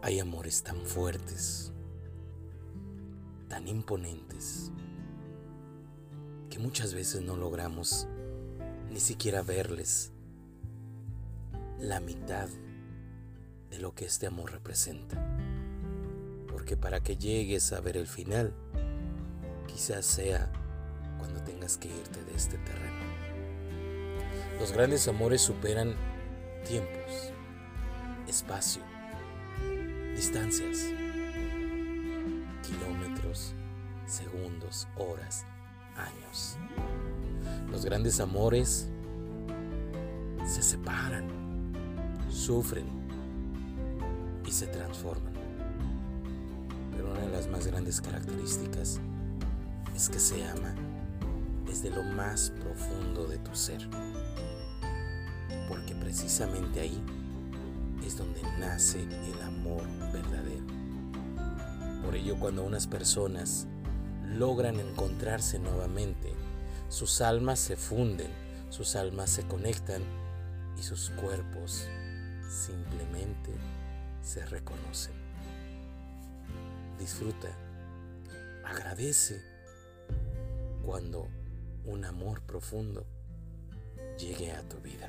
Hay amores tan fuertes, tan imponentes, que muchas veces no logramos ni siquiera verles la mitad de lo que este amor representa. Porque para que llegues a ver el final, quizás sea cuando tengas que irte de este terreno. Los grandes amores superan tiempos, espacio, distancias, kilómetros, segundos, horas, años. Los grandes amores se separan, sufren y se transforman. Pero una de las más grandes características es que se ama desde lo más profundo de tu ser. Porque precisamente ahí es donde nace el amor. Cuando unas personas logran encontrarse nuevamente, sus almas se funden, sus almas se conectan y sus cuerpos simplemente se reconocen. Disfruta, agradece cuando un amor profundo llegue a tu vida.